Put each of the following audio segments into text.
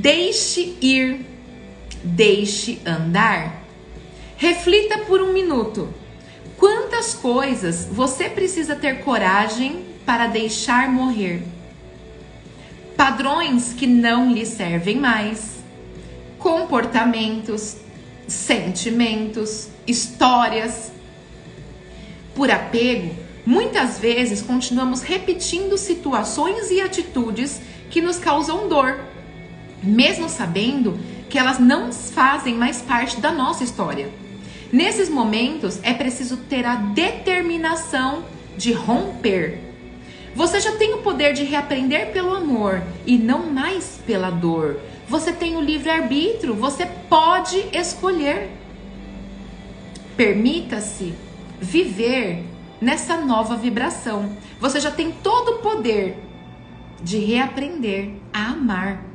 Deixe ir, deixe andar. Reflita por um minuto. Quantas coisas você precisa ter coragem para deixar morrer? Padrões que não lhe servem mais, comportamentos, sentimentos, histórias. Por apego, muitas vezes continuamos repetindo situações e atitudes que nos causam dor, mesmo sabendo que elas não fazem mais parte da nossa história. Nesses momentos é preciso ter a determinação de romper. Você já tem o poder de reaprender pelo amor e não mais pela dor. Você tem o livre-arbítrio, você pode escolher. Permita-se viver nessa nova vibração. Você já tem todo o poder de reaprender a amar.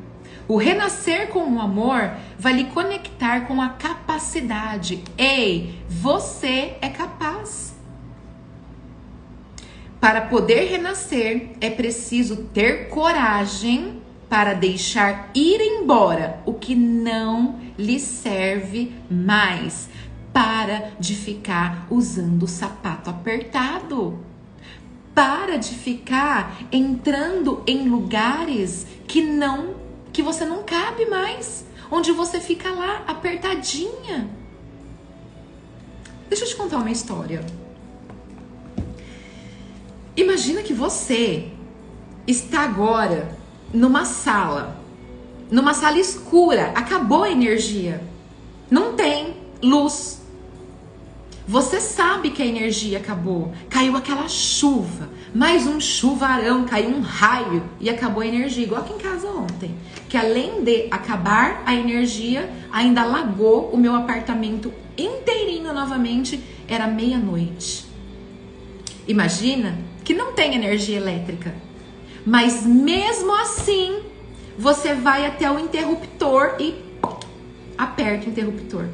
O renascer com o amor vai lhe conectar com a capacidade. Ei, você é capaz. Para poder renascer, é preciso ter coragem para deixar ir embora o que não lhe serve mais. Para de ficar usando o sapato apertado. Para de ficar entrando em lugares que não que você não cabe mais, onde você fica lá apertadinha. Deixa eu te contar uma história. Imagina que você está agora numa sala, numa sala escura, acabou a energia. Não tem luz. Você sabe que a energia acabou. Caiu aquela chuva, mais um chuvarão, caiu um raio e acabou a energia, igual aqui em casa ontem. Que além de acabar a energia, ainda alagou o meu apartamento inteirinho novamente. Era meia-noite. Imagina que não tem energia elétrica. Mas mesmo assim, você vai até o interruptor e aperta o interruptor.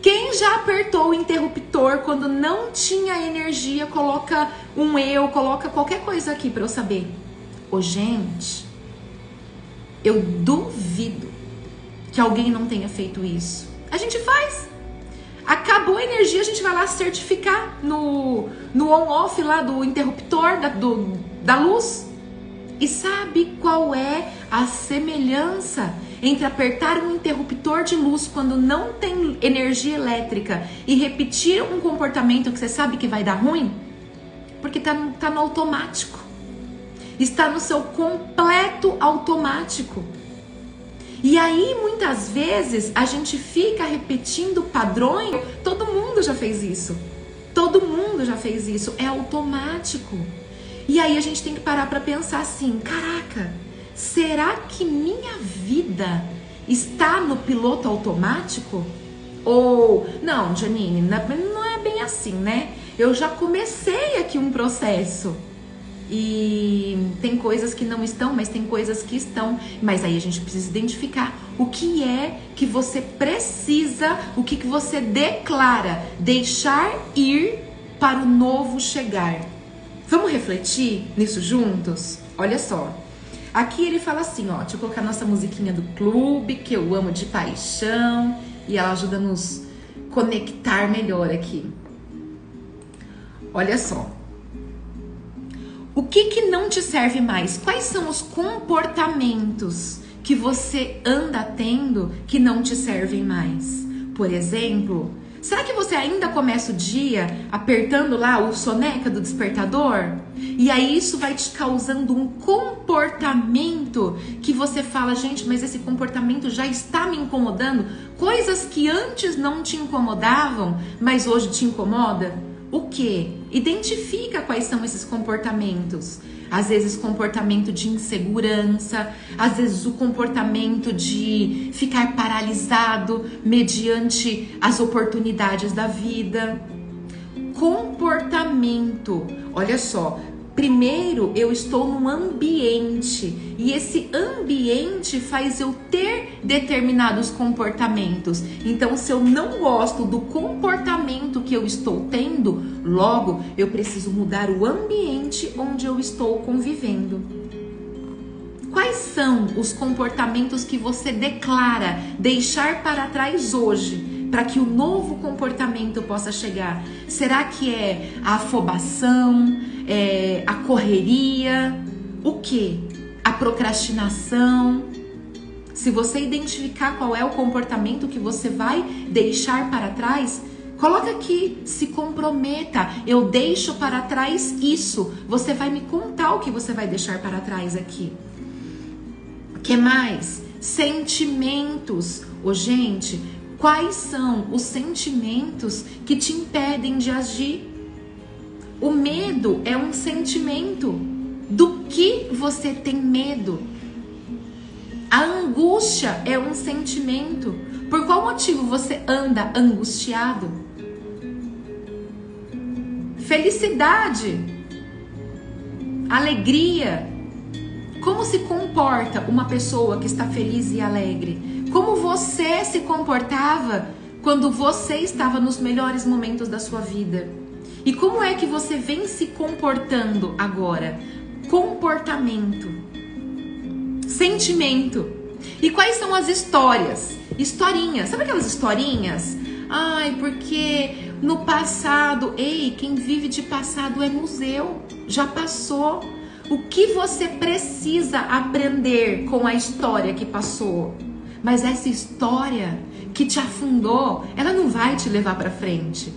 Quem já apertou o interruptor quando não tinha energia, coloca um eu, coloca qualquer coisa aqui para eu saber. Ô, gente, eu duvido que alguém não tenha feito isso. A gente faz. Acabou a energia, a gente vai lá certificar no, no on-off lá do interruptor da, do, da luz. E sabe qual é a semelhança entre apertar um interruptor de luz quando não tem energia elétrica e repetir um comportamento que você sabe que vai dar ruim? Porque tá, tá no automático. Está no seu completo automático. E aí, muitas vezes, a gente fica repetindo padrões. Todo mundo já fez isso. Todo mundo já fez isso. É automático. E aí a gente tem que parar para pensar assim: caraca, será que minha vida está no piloto automático? Ou, não, Janine, não é bem assim, né? Eu já comecei aqui um processo. E tem coisas que não estão, mas tem coisas que estão. Mas aí a gente precisa identificar o que é que você precisa, o que, que você declara deixar ir para o novo chegar. Vamos refletir nisso juntos? Olha só. Aqui ele fala assim, ó, deixa eu colocar nossa musiquinha do clube, que eu amo de paixão, e ela ajuda a nos conectar melhor aqui. Olha só. O que que não te serve mais? Quais são os comportamentos que você anda tendo que não te servem mais? Por exemplo, Será que você ainda começa o dia apertando lá o soneca do despertador? E aí isso vai te causando um comportamento que você fala, gente, mas esse comportamento já está me incomodando? Coisas que antes não te incomodavam, mas hoje te incomoda? O que? Identifica quais são esses comportamentos às vezes comportamento de insegurança, às vezes o comportamento de ficar paralisado mediante as oportunidades da vida. Comportamento, olha só, Primeiro, eu estou num ambiente e esse ambiente faz eu ter determinados comportamentos. Então, se eu não gosto do comportamento que eu estou tendo, logo eu preciso mudar o ambiente onde eu estou convivendo. quais são os comportamentos que você declara deixar para trás hoje para que o novo comportamento possa chegar? Será que é a afobação, é correria, o que? A procrastinação? Se você identificar qual é o comportamento que você vai deixar para trás, Coloca aqui, se comprometa. Eu deixo para trás isso. Você vai me contar o que você vai deixar para trás aqui. Que mais? Sentimentos. Ô, gente, quais são os sentimentos que te impedem de agir? O medo é um sentimento. Do que você tem medo? A angústia é um sentimento. Por qual motivo você anda angustiado? felicidade, alegria. Como se comporta uma pessoa que está feliz e alegre? Como você se comportava quando você estava nos melhores momentos da sua vida? E como é que você vem se comportando agora? Comportamento, sentimento. E quais são as histórias? Historinhas. Sabe aquelas historinhas? Ai, porque no passado. Ei, quem vive de passado é museu, já passou. O que você precisa aprender com a história que passou? Mas essa história que te afundou, ela não vai te levar para frente.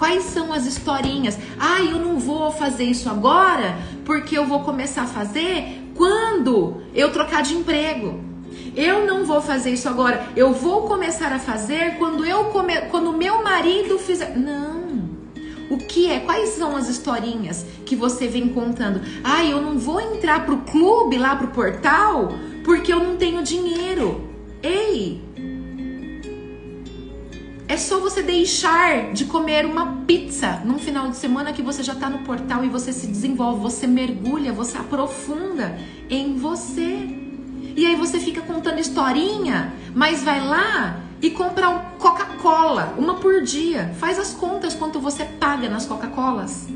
Quais são as historinhas? Ah, eu não vou fazer isso agora porque eu vou começar a fazer quando eu trocar de emprego. Eu não vou fazer isso agora. Eu vou começar a fazer quando eu come... quando meu marido fizer. Não. O que é? Quais são as historinhas que você vem contando? Ah, eu não vou entrar pro clube lá pro portal porque eu não tenho dinheiro. Ei! É só você deixar de comer uma pizza num final de semana que você já está no portal e você se desenvolve, você mergulha, você aprofunda em você. E aí você fica contando historinha, mas vai lá e compra um Coca-Cola, uma por dia. Faz as contas quanto você paga nas Coca-Colas.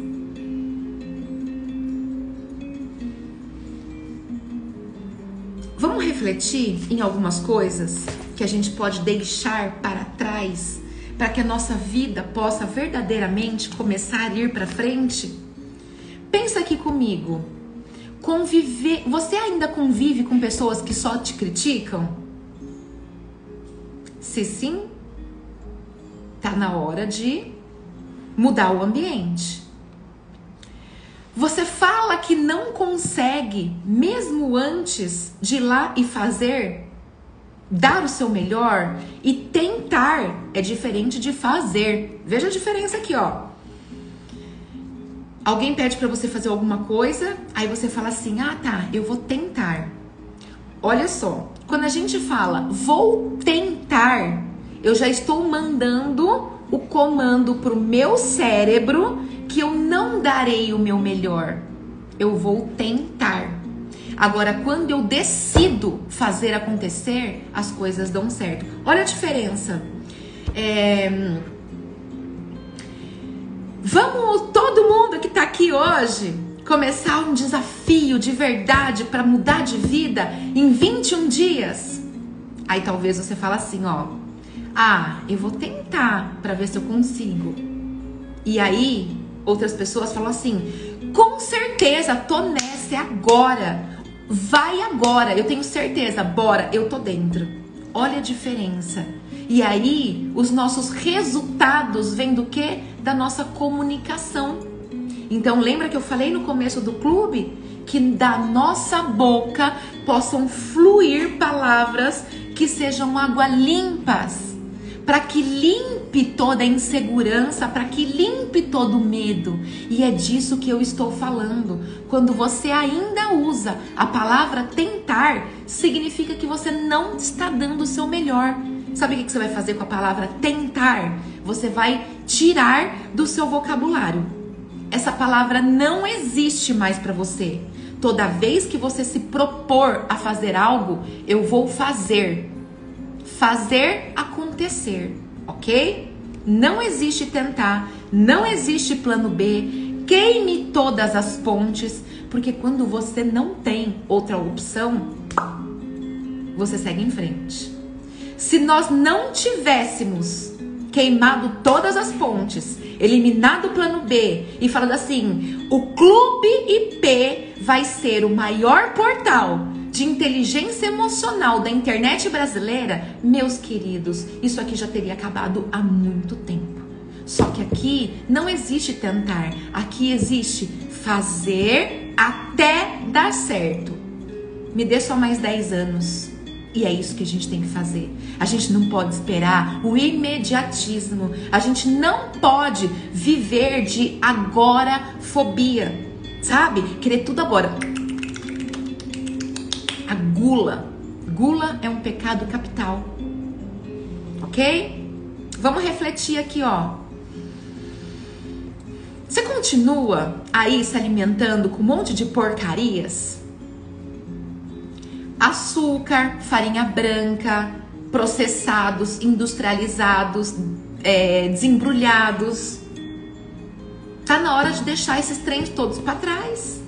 Vamos refletir em algumas coisas que a gente pode deixar para trás para que a nossa vida possa verdadeiramente começar a ir para frente? Pensa aqui comigo conviver. Você ainda convive com pessoas que só te criticam? Se sim, tá na hora de mudar o ambiente. Você fala que não consegue, mesmo antes de ir lá e fazer, dar o seu melhor e tentar é diferente de fazer. Veja a diferença aqui, ó. Alguém pede para você fazer alguma coisa, aí você fala assim: "Ah, tá, eu vou tentar". Olha só, quando a gente fala vou tentar, eu já estou mandando o comando pro meu cérebro que eu não darei o meu melhor. Eu vou tentar. Agora, quando eu decido fazer acontecer, as coisas dão certo. Olha a diferença. É, Vamos, todo mundo que está aqui hoje, começar um desafio de verdade para mudar de vida em 21 dias. Aí talvez você fale assim, ó. Ah, eu vou tentar para ver se eu consigo. E aí, outras pessoas falam assim: com certeza, tô nessa, agora. Vai agora, eu tenho certeza, bora, eu tô dentro. Olha a diferença. E aí, os nossos resultados vêm do que? Da nossa comunicação. Então, lembra que eu falei no começo do clube que da nossa boca possam fluir palavras que sejam água limpas, para que limpe toda a insegurança, para que limpe todo o medo. E é disso que eu estou falando. Quando você ainda usa a palavra tentar, significa que você não está dando o seu melhor Sabe o que você vai fazer com a palavra tentar? Você vai tirar do seu vocabulário. Essa palavra não existe mais para você. Toda vez que você se propor a fazer algo, eu vou fazer. Fazer acontecer, ok? Não existe tentar, não existe plano B. Queime todas as pontes, Porque quando você não tem outra opção, você segue em frente. Se nós não tivéssemos queimado todas as pontes, eliminado o plano B e falando assim: o Clube IP vai ser o maior portal de inteligência emocional da internet brasileira, meus queridos, isso aqui já teria acabado há muito tempo. Só que aqui não existe tentar, aqui existe fazer até dar certo. Me dê só mais 10 anos. E é isso que a gente tem que fazer. A gente não pode esperar o imediatismo. A gente não pode viver de agora fobia. Sabe? Querer tudo agora a gula. Gula é um pecado capital. Ok? Vamos refletir aqui, ó. Você continua aí se alimentando com um monte de porcarias? Açúcar, farinha branca, processados, industrializados, é, desembrulhados. Tá na hora de deixar esses trens todos para trás.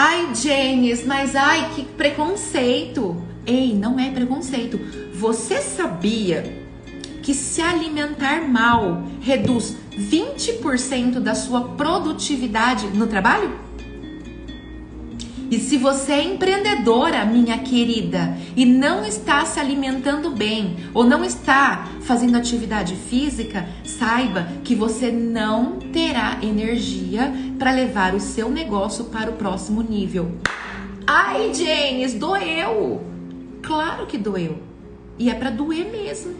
Ai, James, mas ai, que preconceito. Ei, não é preconceito. Você sabia que se alimentar mal reduz 20% da sua produtividade no trabalho? E se você é empreendedora, minha querida, e não está se alimentando bem ou não está fazendo atividade física, saiba que você não terá energia para levar o seu negócio para o próximo nível. Ai, James, doeu. Claro que doeu. E é para doer mesmo.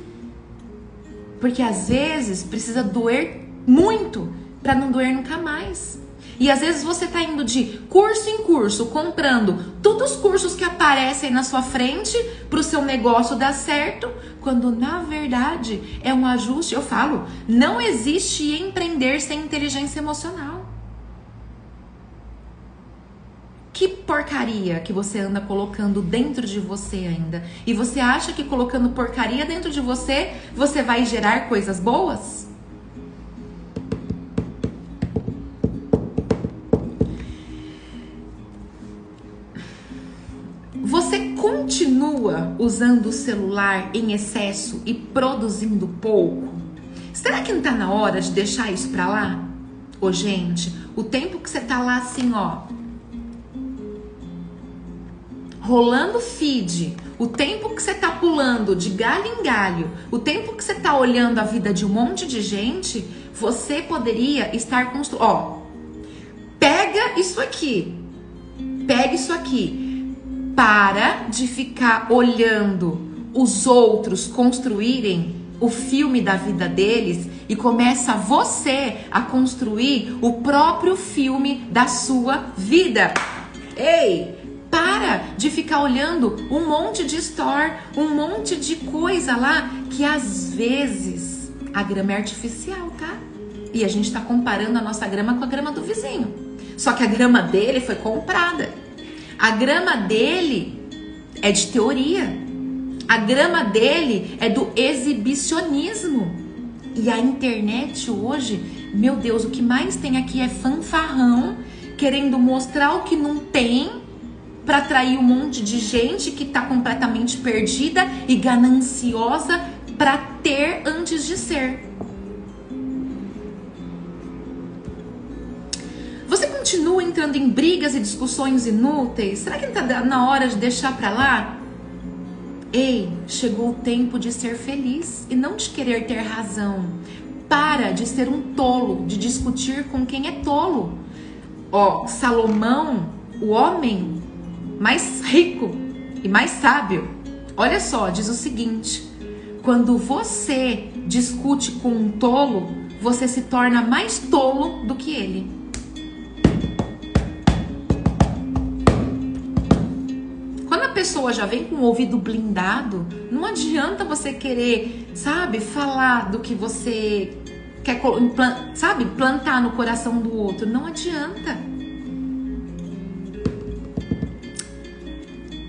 Porque às vezes precisa doer muito para não doer nunca mais. E às vezes você está indo de curso em curso, comprando todos os cursos que aparecem na sua frente para o seu negócio dar certo, quando na verdade é um ajuste. Eu falo, não existe empreender sem inteligência emocional. Que porcaria que você anda colocando dentro de você ainda. E você acha que colocando porcaria dentro de você, você vai gerar coisas boas? Continua usando o celular em excesso e produzindo pouco? Será que não tá na hora de deixar isso pra lá? Ô, gente, o tempo que você tá lá assim, ó, rolando feed, o tempo que você tá pulando de galho em galho, o tempo que você tá olhando a vida de um monte de gente, você poderia estar construindo. Ó, pega isso aqui, pega isso aqui para de ficar olhando os outros construírem o filme da vida deles e começa você a construir o próprio filme da sua vida. Ei, para de ficar olhando um monte de store, um monte de coisa lá que às vezes a grama é artificial, tá? E a gente está comparando a nossa grama com a grama do vizinho. Só que a grama dele foi comprada. A grama dele é de teoria. A grama dele é do exibicionismo. E a internet hoje, meu Deus, o que mais tem aqui é fanfarrão querendo mostrar o que não tem para atrair um monte de gente que está completamente perdida e gananciosa para ter antes de ser. Continua entrando em brigas e discussões inúteis? Será que não está na hora de deixar para lá? Ei, chegou o tempo de ser feliz e não de querer ter razão. Para de ser um tolo, de discutir com quem é tolo. Ó, Salomão, o homem mais rico e mais sábio, olha só, diz o seguinte: quando você discute com um tolo, você se torna mais tolo do que ele. Pessoa já vem com o ouvido blindado, não adianta você querer, sabe, falar do que você quer, sabe, plantar no coração do outro. Não adianta.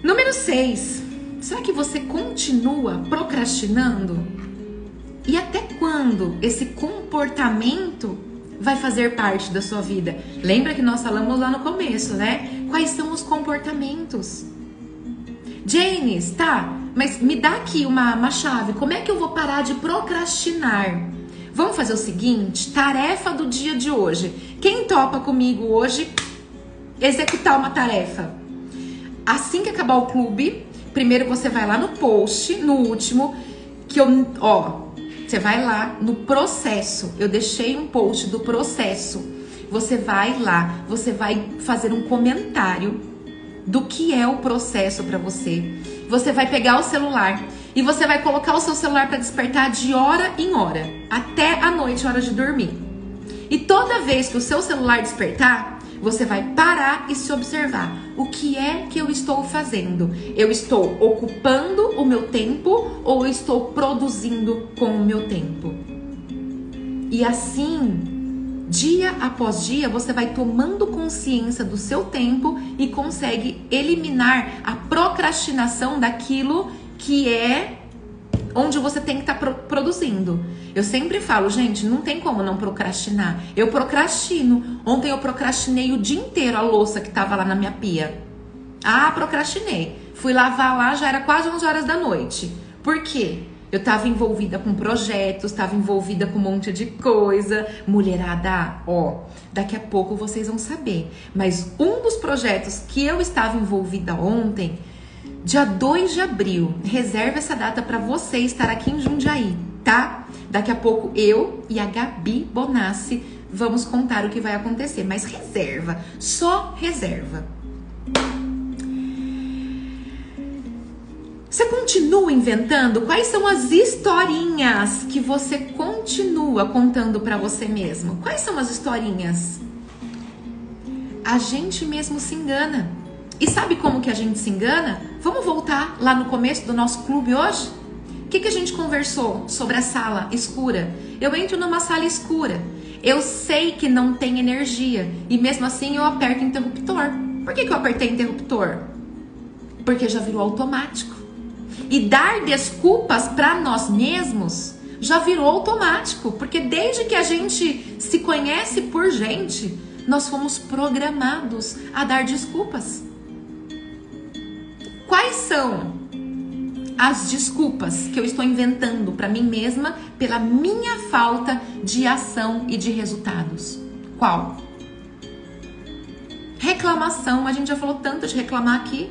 Número 6. Será que você continua procrastinando? E até quando esse comportamento vai fazer parte da sua vida? Lembra que nós falamos lá no começo, né? quais são os comportamentos. James, tá, mas me dá aqui uma, uma chave. Como é que eu vou parar de procrastinar? Vamos fazer o seguinte: tarefa do dia de hoje. Quem topa comigo hoje executar uma tarefa? Assim que acabar o clube, primeiro você vai lá no post, no último, que eu, ó, você vai lá no processo. Eu deixei um post do processo. Você vai lá, você vai fazer um comentário do que é o processo para você. Você vai pegar o celular e você vai colocar o seu celular para despertar de hora em hora, até a noite, hora de dormir. E toda vez que o seu celular despertar, você vai parar e se observar. O que é que eu estou fazendo? Eu estou ocupando o meu tempo ou eu estou produzindo com o meu tempo? E assim, dia após dia, você vai tomando consciência do seu tempo e consegue eliminar a procrastinação daquilo que é onde você tem que estar tá produzindo. Eu sempre falo, gente, não tem como não procrastinar. Eu procrastino. Ontem eu procrastinei o dia inteiro a louça que tava lá na minha pia. Ah, procrastinei. Fui lavar lá, já era quase 11 horas da noite. Por quê? Eu tava envolvida com projetos, tava envolvida com um monte de coisa. Mulherada, ó, daqui a pouco vocês vão saber. Mas um dos projetos que eu estava envolvida ontem, dia 2 de abril, reserva essa data para você estar aqui em Jundiaí, tá? Daqui a pouco eu e a Gabi Bonassi vamos contar o que vai acontecer, mas reserva, só reserva. Você continua inventando? Quais são as historinhas que você continua contando para você mesmo? Quais são as historinhas? A gente mesmo se engana. E sabe como que a gente se engana? Vamos voltar lá no começo do nosso clube hoje? O que, que a gente conversou sobre a sala escura? Eu entro numa sala escura. Eu sei que não tem energia. E mesmo assim eu aperto interruptor. Por que, que eu apertei interruptor? Porque já virou automático. E dar desculpas para nós mesmos já virou automático. Porque desde que a gente se conhece por gente, nós fomos programados a dar desculpas. Quais são as desculpas que eu estou inventando para mim mesma pela minha falta de ação e de resultados. Qual? Reclamação, a gente já falou tanto de reclamar aqui.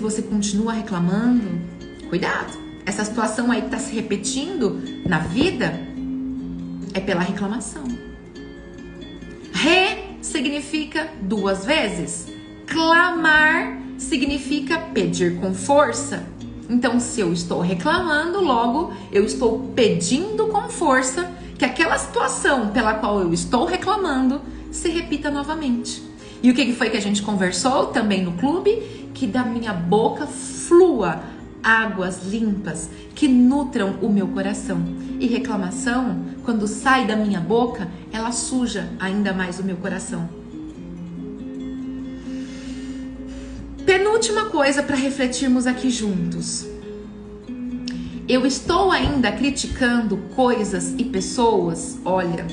Se você continua reclamando, cuidado. Essa situação aí que está se repetindo na vida é pela reclamação. Re significa duas vezes. Clamar significa pedir com força. Então, se eu estou reclamando, logo eu estou pedindo com força que aquela situação pela qual eu estou reclamando se repita novamente. E o que foi que a gente conversou também no clube? Que da minha boca flua águas limpas que nutram o meu coração. E reclamação, quando sai da minha boca, ela suja ainda mais o meu coração. Penúltima coisa para refletirmos aqui juntos. Eu estou ainda criticando coisas e pessoas? Olha,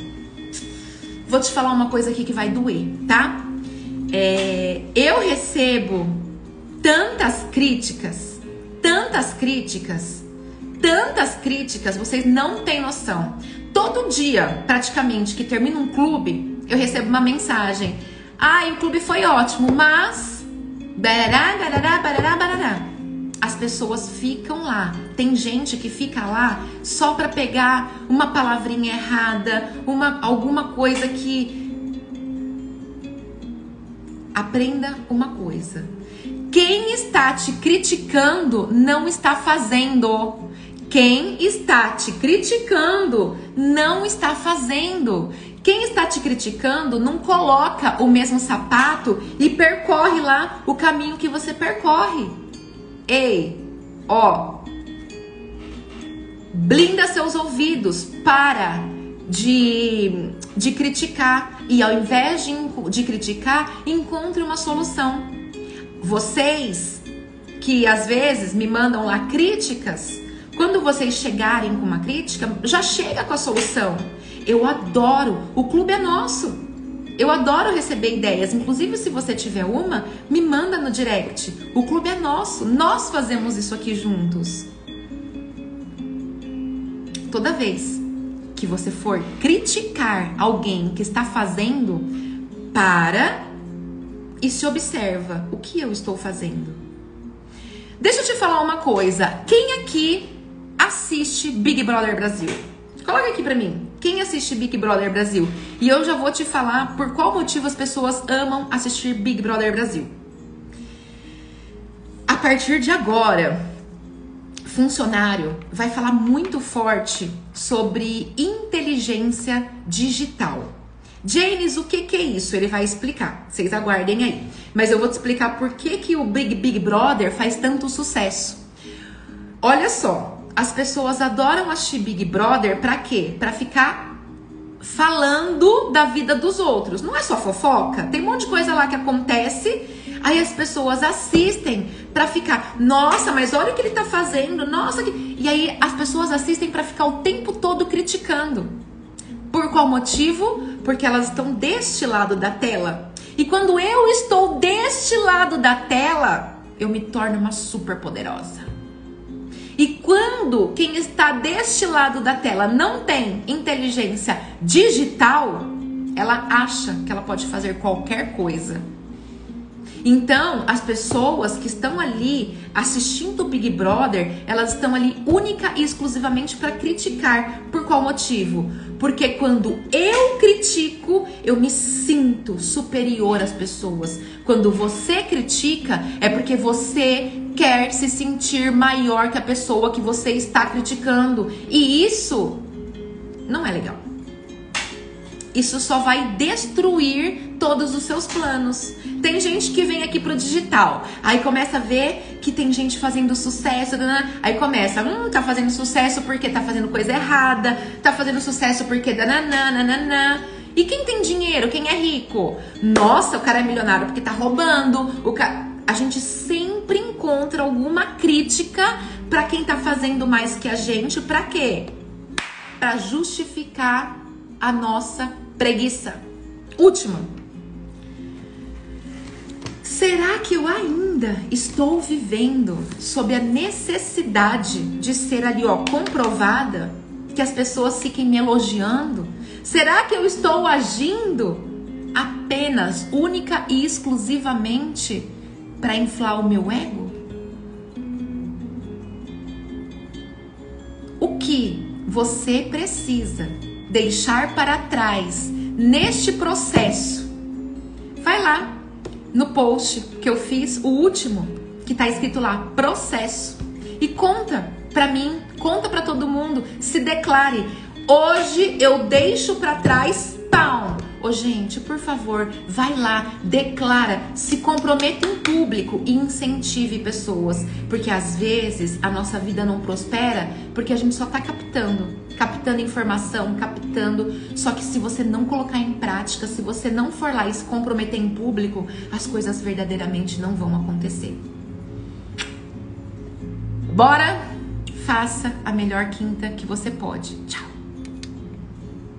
vou te falar uma coisa aqui que vai doer, tá? É, eu recebo tantas críticas, tantas críticas, tantas críticas, vocês não têm noção. Todo dia, praticamente, que termina um clube, eu recebo uma mensagem. Ah, o clube foi ótimo, mas Barará, barará, barará, barará. As pessoas ficam lá. Tem gente que fica lá só para pegar uma palavrinha errada, uma alguma coisa que aprenda uma coisa. Quem está te criticando não está fazendo. Quem está te criticando não está fazendo. Quem está te criticando não coloca o mesmo sapato e percorre lá o caminho que você percorre. Ei, ó, blinda seus ouvidos para de, de criticar e ao invés de, de criticar, encontre uma solução. Vocês que às vezes me mandam lá críticas, quando vocês chegarem com uma crítica, já chega com a solução. Eu adoro. O clube é nosso. Eu adoro receber ideias. Inclusive, se você tiver uma, me manda no direct. O clube é nosso. Nós fazemos isso aqui juntos. Toda vez que você for criticar alguém que está fazendo, para e se observa o que eu estou fazendo. Deixa eu te falar uma coisa. Quem aqui assiste Big Brother Brasil? Coloca aqui pra mim. Quem assiste Big Brother Brasil? E eu já vou te falar por qual motivo as pessoas amam assistir Big Brother Brasil. A partir de agora, funcionário vai falar muito forte sobre inteligência digital. James, o que, que é isso? Ele vai explicar. Vocês aguardem aí. Mas eu vou te explicar por que, que o Big Big Brother faz tanto sucesso. Olha só, as pessoas adoram assistir Big Brother para quê? Para ficar falando da vida dos outros. Não é só fofoca, tem um monte de coisa lá que acontece Aí as pessoas assistem para ficar, nossa, mas olha o que ele tá fazendo, nossa, que... e aí as pessoas assistem para ficar o tempo todo criticando. Por qual motivo? Porque elas estão deste lado da tela. E quando eu estou deste lado da tela, eu me torno uma super poderosa. E quando quem está deste lado da tela não tem inteligência digital, ela acha que ela pode fazer qualquer coisa. Então, as pessoas que estão ali assistindo o Big Brother, elas estão ali única e exclusivamente para criticar. Por qual motivo? Porque quando eu critico, eu me sinto superior às pessoas. Quando você critica, é porque você quer se sentir maior que a pessoa que você está criticando. E isso não é legal. Isso só vai destruir todos os seus planos. Tem gente que vem aqui pro digital, aí começa a ver que tem gente fazendo sucesso, né? aí começa, hum, tá fazendo sucesso porque tá fazendo coisa errada, tá fazendo sucesso porque dananã, E quem tem dinheiro, quem é rico? Nossa, o cara é milionário porque tá roubando. O ca... A gente sempre encontra alguma crítica para quem tá fazendo mais que a gente, para quê? Para justificar a nossa preguiça. Última. Será que eu ainda estou vivendo sob a necessidade de ser ali, ó, comprovada? Que as pessoas fiquem me elogiando? Será que eu estou agindo apenas, única e exclusivamente para inflar o meu ego? O que você precisa deixar para trás neste processo, vai lá no post que eu fiz, o último, que tá escrito lá, processo, e conta para mim, conta para todo mundo, se declare. Hoje eu deixo para trás, pau, Ô, gente, por favor, vai lá, declara, se comprometa em público e incentive pessoas. Porque às vezes a nossa vida não prospera porque a gente só tá captando, captando informação, captando. Só que se você não colocar em prática, se você não for lá e se comprometer em público, as coisas verdadeiramente não vão acontecer. Bora? Faça a melhor quinta que você pode. Tchau!